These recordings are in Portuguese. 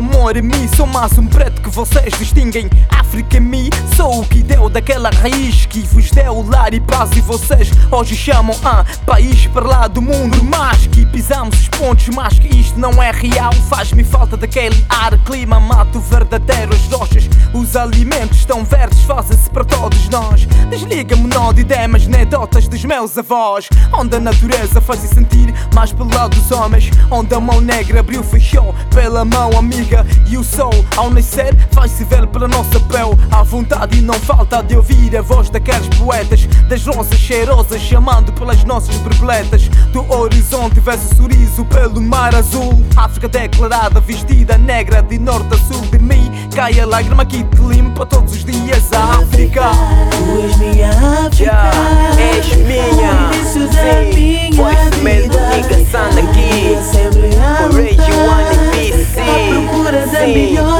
Amor em mim Sou mais um preto que vocês distinguem. África mim Sou o que deu daquela raiz Que vos deu lar e paz E vocês hoje chamam a país para lá do mundo Mas que pisamos os pontos Mas que isto não é real. Faz-me falta daquele ar, clima Mato verdadeiro, as rochas Os alimentos estão verdes Fazem-se para todos nós. Desliga-me nó de ideias, anedotas dos meus avós. Onde a natureza faz-se sentir mais pelo lado dos homens. Onde a mão negra abriu, fechou pela mão amiga E o sol ao nascer vai-se ver pela nossa pele. À vontade e não falta de ouvir a voz daqueles poetas. Das rosas cheirosas chamando pelas nossas borboletas. Do horizonte vê-se sorriso pelo mar azul. África declarada, vestida negra de norte a sul de mim. Cai a lágrima que te limpa todos os dias. A África Tu és minha África. Yeah, és minha.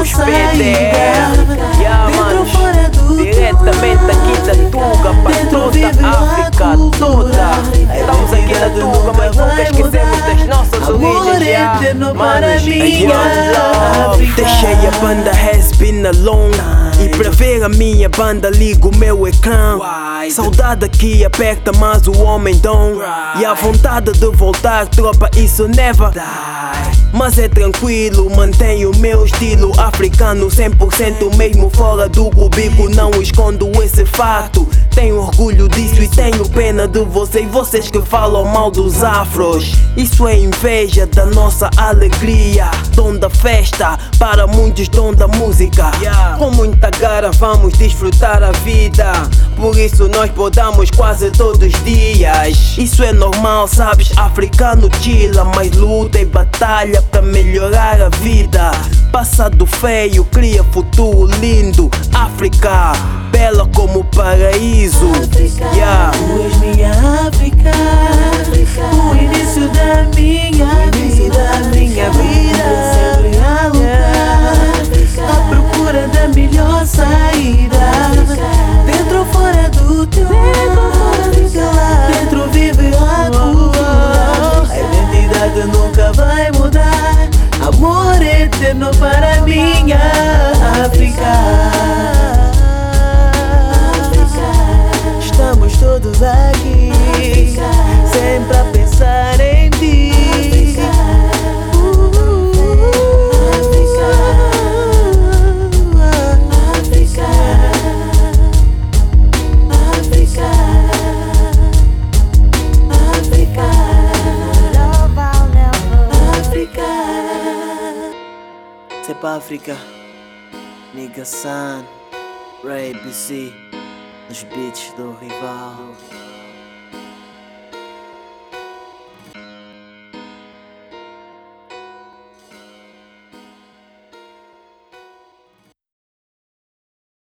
Yeah, Diretamente aqui da Tuga para toda a África toda. Estamos aqui na Tuga, mas nunca esquecemos das nossas Amor origens. yeah. Manos, young. Deixei a banda has been alone. E para ver a minha banda ligo o meu ecrã. Saudade que aperta mas o homem dom E a vontade de voltar tropa isso never mas é tranquilo, mantenho o meu estilo africano 100% mesmo fora do cubico Não escondo esse fato Tenho orgulho disso e tenho pena de vocês Vocês que falam mal dos afros. Isso é inveja da nossa alegria. Dom da festa, para muitos dom da música. Com muita gara vamos desfrutar a vida. Por isso nós podamos quase todos os dias. Isso é normal, sabes? Africano chila, mas luta e batalha para melhorar a vida. Passado feio cria futuro lindo África, bela como o paraíso yeah. Tu és minha África, o início da minha vida, minha vida. Sempre a lutar, à procura da melhor saída. Pas Africa Nigga Sun Ray BC Nos beats do rival